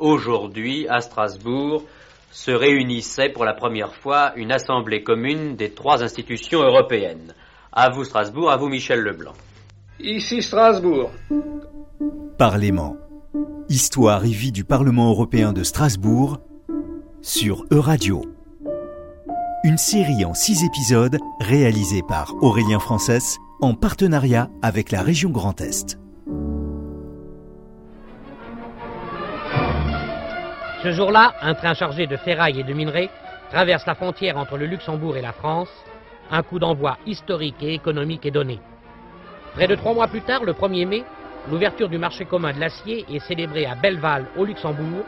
Aujourd'hui, à Strasbourg, se réunissait pour la première fois une assemblée commune des trois institutions européennes. À vous Strasbourg, à vous Michel Leblanc. Ici Strasbourg. Parlement. Histoire et vie du Parlement européen de Strasbourg sur Euradio. Une série en six épisodes réalisée par Aurélien Frances en partenariat avec la région Grand Est. Ce jour-là, un train chargé de ferraille et de minerais traverse la frontière entre le Luxembourg et la France. Un coup d'envoi historique et économique est donné. Près de trois mois plus tard, le 1er mai, l'ouverture du marché commun de l'acier est célébrée à Belleval, au Luxembourg,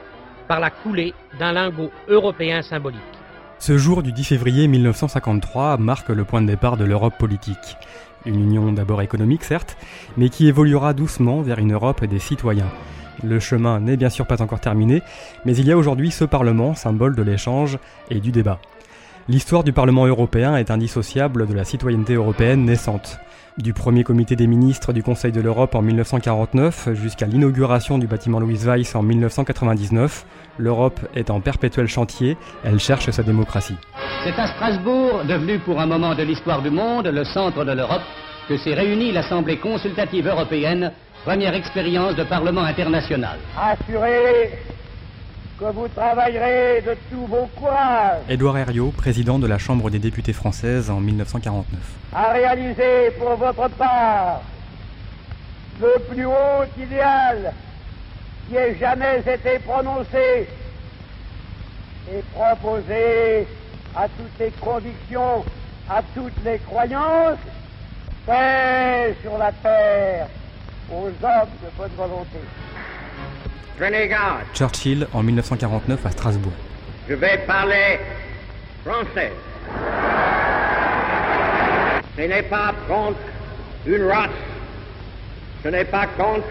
par la coulée d'un lingot européen symbolique. Ce jour du 10 février 1953 marque le point de départ de l'Europe politique. Une union d'abord économique, certes, mais qui évoluera doucement vers une Europe des citoyens. Le chemin n'est bien sûr pas encore terminé, mais il y a aujourd'hui ce Parlement, symbole de l'échange et du débat. L'histoire du Parlement européen est indissociable de la citoyenneté européenne naissante. Du premier comité des ministres du Conseil de l'Europe en 1949 jusqu'à l'inauguration du bâtiment Louis Weiss en 1999, l'Europe est en perpétuel chantier, elle cherche sa démocratie. C'est à Strasbourg, devenu pour un moment de l'histoire du monde le centre de l'Europe, que s'est réunie l'Assemblée consultative européenne Première expérience de Parlement international. Assurez que vous travaillerez de tout vos courage. Édouard Herriot, président de la Chambre des députés française en 1949. À réaliser pour votre part le plus haut idéal qui ait jamais été prononcé et proposé à toutes les convictions, à toutes les croyances, paix sur la terre aux hommes de bonne volonté. Prenez garde. Churchill en 1949 à Strasbourg. Je vais parler français. Ce n'est pas contre une race, ce n'est pas contre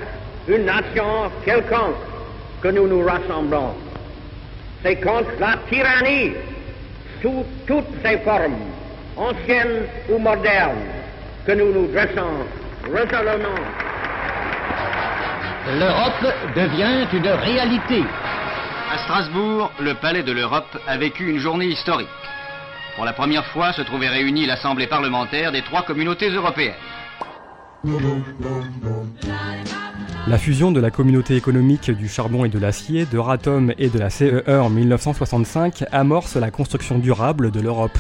une nation quelconque que nous nous rassemblons. C'est contre la tyrannie sous toutes ses formes, anciennes ou modernes, que nous nous dressons résolument. L'Europe devient une réalité. À Strasbourg, le Palais de l'Europe a vécu une journée historique. Pour la première fois se trouvait réunie l'Assemblée parlementaire des trois communautés européennes. La fusion de la communauté économique du charbon et de l'acier, de Ratom et de la CEE en 1965 amorce la construction durable de l'Europe.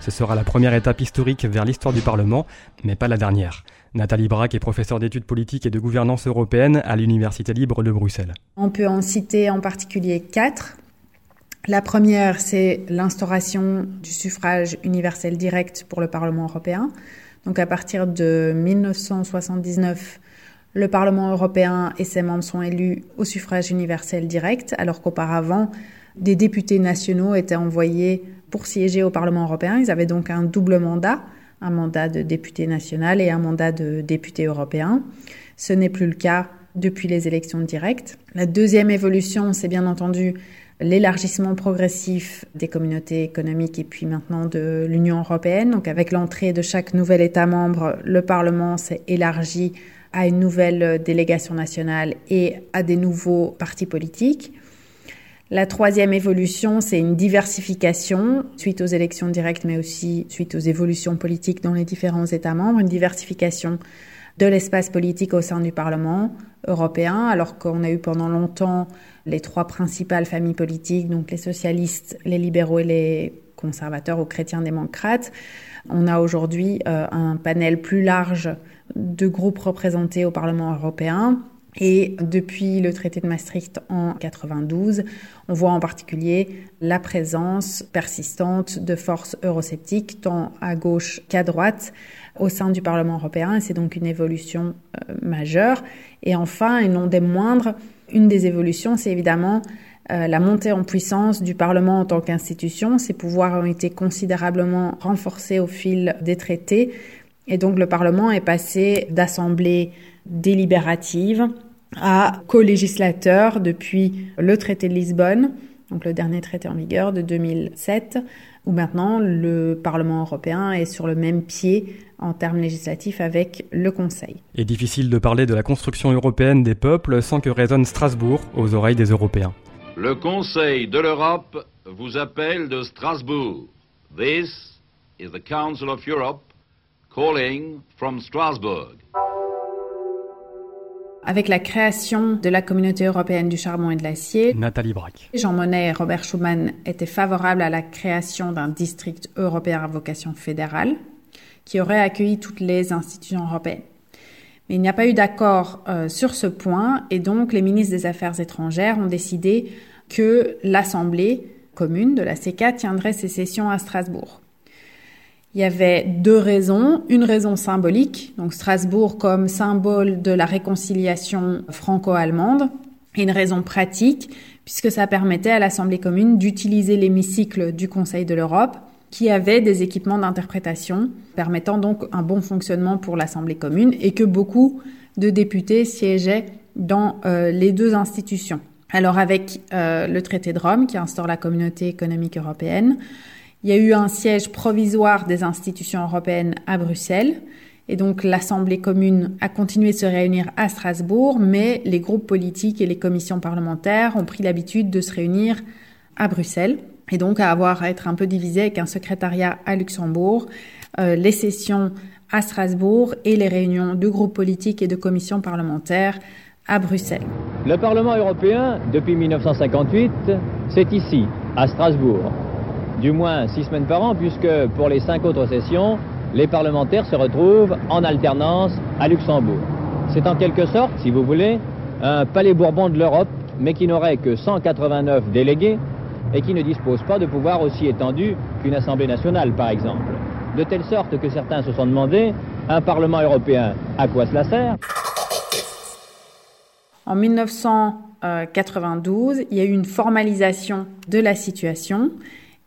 Ce sera la première étape historique vers l'histoire du Parlement, mais pas la dernière. Nathalie Braque est professeure d'études politiques et de gouvernance européenne à l'Université libre de Bruxelles. On peut en citer en particulier quatre. La première, c'est l'instauration du suffrage universel direct pour le Parlement européen. Donc à partir de 1979, le Parlement européen et ses membres sont élus au suffrage universel direct, alors qu'auparavant, des députés nationaux étaient envoyés pour siéger au Parlement européen. Ils avaient donc un double mandat, un mandat de député national et un mandat de député européen. Ce n'est plus le cas depuis les élections directes. La deuxième évolution, c'est bien entendu l'élargissement progressif des communautés économiques et puis maintenant de l'Union européenne. Donc avec l'entrée de chaque nouvel État membre, le Parlement s'est élargi à une nouvelle délégation nationale et à des nouveaux partis politiques. La troisième évolution, c'est une diversification suite aux élections directes, mais aussi suite aux évolutions politiques dans les différents États membres, une diversification de l'espace politique au sein du Parlement européen, alors qu'on a eu pendant longtemps les trois principales familles politiques, donc les socialistes, les libéraux et les conservateurs ou chrétiens démocrates. On a aujourd'hui euh, un panel plus large de groupes représentés au Parlement européen. Et depuis le traité de Maastricht en 92, on voit en particulier la présence persistante de forces eurosceptiques tant à gauche qu'à droite au sein du Parlement européen c'est donc une évolution euh, majeure. Et enfin, et non des moindres, une des évolutions, c'est évidemment euh, la montée en puissance du Parlement en tant qu'institution. Ses pouvoirs ont été considérablement renforcés au fil des traités et donc le Parlement est passé d'assemblée délibérative à co-législateur depuis le traité de Lisbonne, donc le dernier traité en vigueur de 2007, où maintenant le Parlement européen est sur le même pied en termes législatifs avec le Conseil. Et difficile de parler de la construction européenne des peuples sans que résonne Strasbourg aux oreilles des Européens. Le Conseil de l'Europe vous appelle de Strasbourg. This is the Council of Europe calling from Strasbourg. Avec la création de la communauté européenne du charbon et de l'acier, Nathalie Braque. Jean Monnet et Robert Schuman étaient favorables à la création d'un district européen à vocation fédérale qui aurait accueilli toutes les institutions européennes. Mais il n'y a pas eu d'accord euh, sur ce point et donc les ministres des Affaires étrangères ont décidé que l'Assemblée commune de la CK tiendrait ses sessions à Strasbourg. Il y avait deux raisons. Une raison symbolique, donc Strasbourg comme symbole de la réconciliation franco-allemande, et une raison pratique, puisque ça permettait à l'Assemblée commune d'utiliser l'hémicycle du Conseil de l'Europe, qui avait des équipements d'interprétation, permettant donc un bon fonctionnement pour l'Assemblée commune, et que beaucoup de députés siégeaient dans euh, les deux institutions. Alors avec euh, le traité de Rome, qui instaure la communauté économique européenne, il y a eu un siège provisoire des institutions européennes à Bruxelles. Et donc l'Assemblée commune a continué de se réunir à Strasbourg, mais les groupes politiques et les commissions parlementaires ont pris l'habitude de se réunir à Bruxelles et donc à avoir à être un peu divisé avec un secrétariat à Luxembourg, euh, les sessions à Strasbourg et les réunions de groupes politiques et de commissions parlementaires à Bruxelles. Le Parlement européen, depuis 1958, c'est ici, à Strasbourg du moins six semaines par an, puisque pour les cinq autres sessions, les parlementaires se retrouvent en alternance à Luxembourg. C'est en quelque sorte, si vous voulez, un palais bourbon de l'Europe, mais qui n'aurait que 189 délégués et qui ne dispose pas de pouvoirs aussi étendus qu'une Assemblée nationale, par exemple. De telle sorte que certains se sont demandé, un Parlement européen, à quoi cela sert? En 1992, il y a eu une formalisation de la situation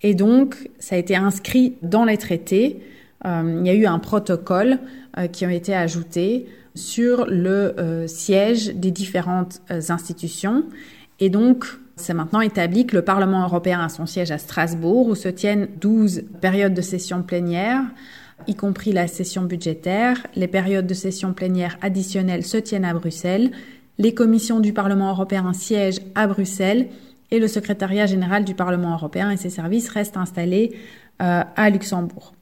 et donc, ça a été inscrit dans les traités. Euh, il y a eu un protocole euh, qui a été ajouté sur le euh, siège des différentes institutions. Et donc, c'est maintenant établi que le Parlement européen a son siège à Strasbourg, où se tiennent 12 périodes de session plénière, y compris la session budgétaire. Les périodes de session plénière additionnelles se tiennent à Bruxelles. Les commissions du Parlement européen siègent à Bruxelles et le secrétariat général du Parlement européen et ses services restent installés euh, à Luxembourg.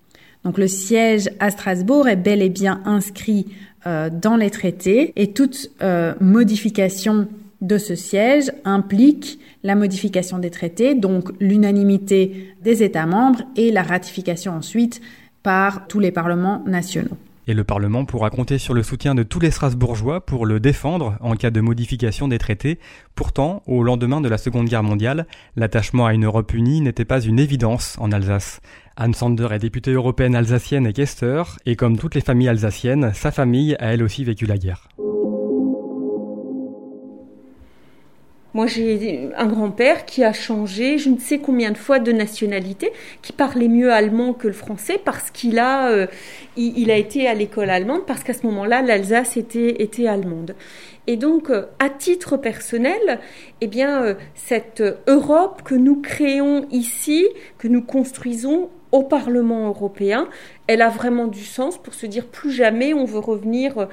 Donc le siège à Strasbourg est bel et bien inscrit euh, dans les traités et toute euh, modification de ce siège implique la modification des traités, donc l'unanimité des États membres et la ratification ensuite par tous les parlements nationaux. Et le Parlement pourra compter sur le soutien de tous les Strasbourgeois pour le défendre en cas de modification des traités. Pourtant, au lendemain de la Seconde Guerre mondiale, l'attachement à une Europe unie n'était pas une évidence en Alsace. Anne Sander est députée européenne alsacienne et questeur, et comme toutes les familles alsaciennes, sa famille a elle aussi vécu la guerre. Moi, j'ai un grand-père qui a changé je ne sais combien de fois de nationalité, qui parlait mieux allemand que le français parce qu'il a, euh, il, a été à l'école allemande, parce qu'à ce moment-là, l'Alsace était, allemande. Et donc, euh, à titre personnel, eh bien, euh, cette Europe que nous créons ici, que nous construisons au Parlement européen, elle a vraiment du sens pour se dire plus jamais on veut revenir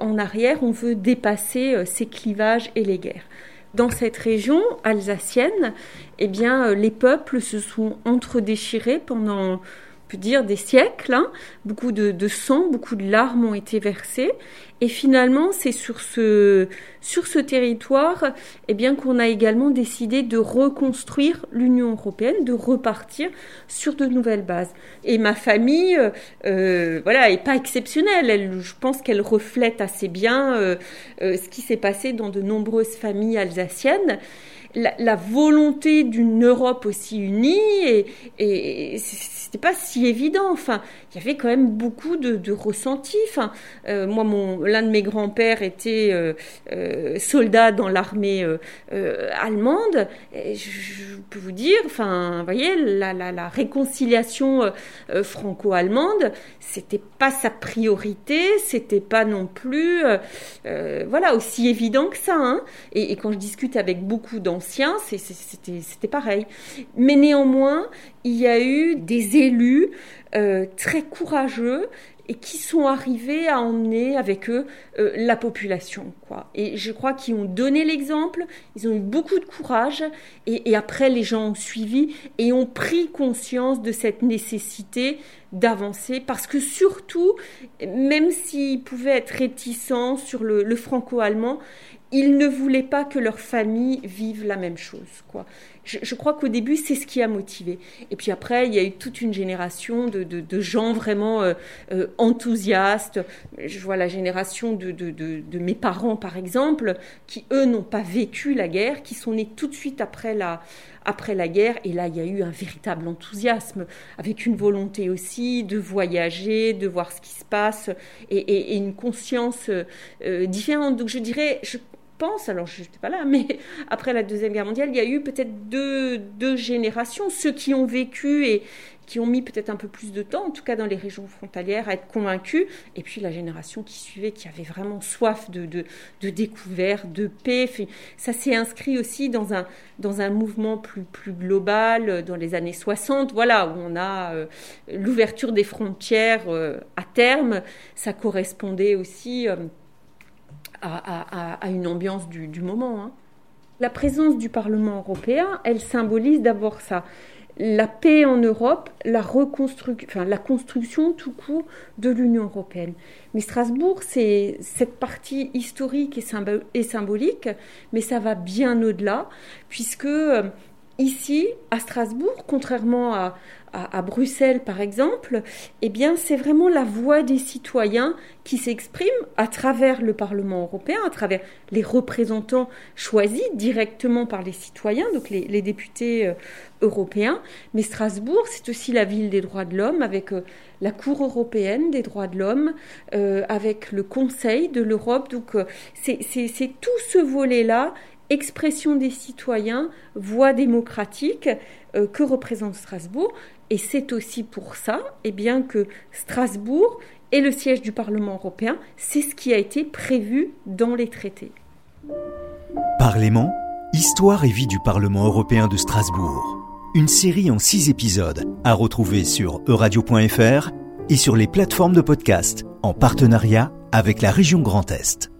en arrière, on veut dépasser ces clivages et les guerres. Dans cette région alsacienne, eh bien, euh, les peuples se sont entre-déchirés pendant peut dire des siècles. Hein. Beaucoup de, sang, beaucoup de larmes ont été versées. Et finalement, c'est sur ce, sur ce territoire eh bien, qu'on a également décidé de reconstruire l'Union européenne, de repartir sur de nouvelles bases. Et ma famille, euh, voilà, est pas exceptionnelle. Elle, je pense qu'elle reflète assez bien euh, euh, ce qui s'est passé dans de nombreuses familles alsaciennes. La, volonté d'une Europe aussi unie et, et c'était pas si évident. Enfin, il y avait quand même beaucoup de, ressentis. Enfin, euh, moi, mon l'un de mes grands-pères était euh, euh, soldat dans l'armée allemande. Je, peux vous dire, enfin, vous voyez, la, la, la réconciliation franco-allemande, c'était pas sa priorité, c'était pas non plus, voilà, aussi évident que ça. Hein. Et, et, quand je discute avec beaucoup d'anciens, c'était pareil. Mais néanmoins, il y a eu des élus euh, très courageux et qui sont arrivés à emmener avec eux euh, la population. Quoi. Et je crois qu'ils ont donné l'exemple, ils ont eu beaucoup de courage, et, après les gens ont suivi et ont pris conscience de cette nécessité d'avancer, parce que surtout, même s'ils pouvaient être réticents sur le, le franco-allemand, ils ne voulaient pas que leur famille vive la même chose. Quoi. Je, crois qu'au début, c'est ce qui a motivé. Et puis après, il y a eu toute une génération de, de, gens vraiment euh, euh, enthousiastes. Je vois la génération de, de, mes parents, par exemple, qui, eux, n'ont pas vécu la guerre, qui sont nés tout de suite après la, après la guerre. Et là, il y a eu un véritable enthousiasme, avec une volonté aussi de voyager, de voir ce qui se passe, et, et, une conscience euh, différente. Donc je dirais, je, pense, alors je n'étais pas là, mais après la Deuxième Guerre mondiale, il y a eu peut-être deux, deux générations, ceux qui ont vécu et qui ont mis peut-être un peu plus de temps, en tout cas dans les régions frontalières, à être convaincus, et puis la génération qui suivait, qui avait vraiment soif de, de, de découverte, de paix. Ça s'est inscrit aussi dans un, dans un mouvement plus, plus global dans les années 60, voilà, où on a euh, l'ouverture des frontières euh, à terme. Ça correspondait aussi... Euh, à, une ambiance du, moment. Hein. La présence du Parlement européen, elle symbolise d'abord ça, la paix en Europe, la, construction tout court de l'Union européenne. Mais Strasbourg, c'est cette partie historique et, symbolique, mais ça va bien au-delà, puisque euh, ici, à Strasbourg, contrairement à, à, Bruxelles par exemple, eh bien c'est vraiment la voix des citoyens qui s'exprime à travers le Parlement européen, à travers les représentants choisis directement par les citoyens, donc les, députés euh, européens. Mais Strasbourg, c'est aussi la ville des droits de l'homme avec euh, la Cour européenne des droits de l'homme, euh, avec le Conseil de l'Europe. Donc c'est tout ce volet-là expression des citoyens, voix démocratique que représente Strasbourg. Et c'est aussi pour ça eh que Strasbourg est le siège du Parlement européen. C'est ce qui a été prévu dans les traités. Parlement, Histoire et vie du Parlement européen de Strasbourg. Une série en six épisodes à retrouver sur euradio.fr et sur les plateformes de podcast en partenariat avec la région Grand Est.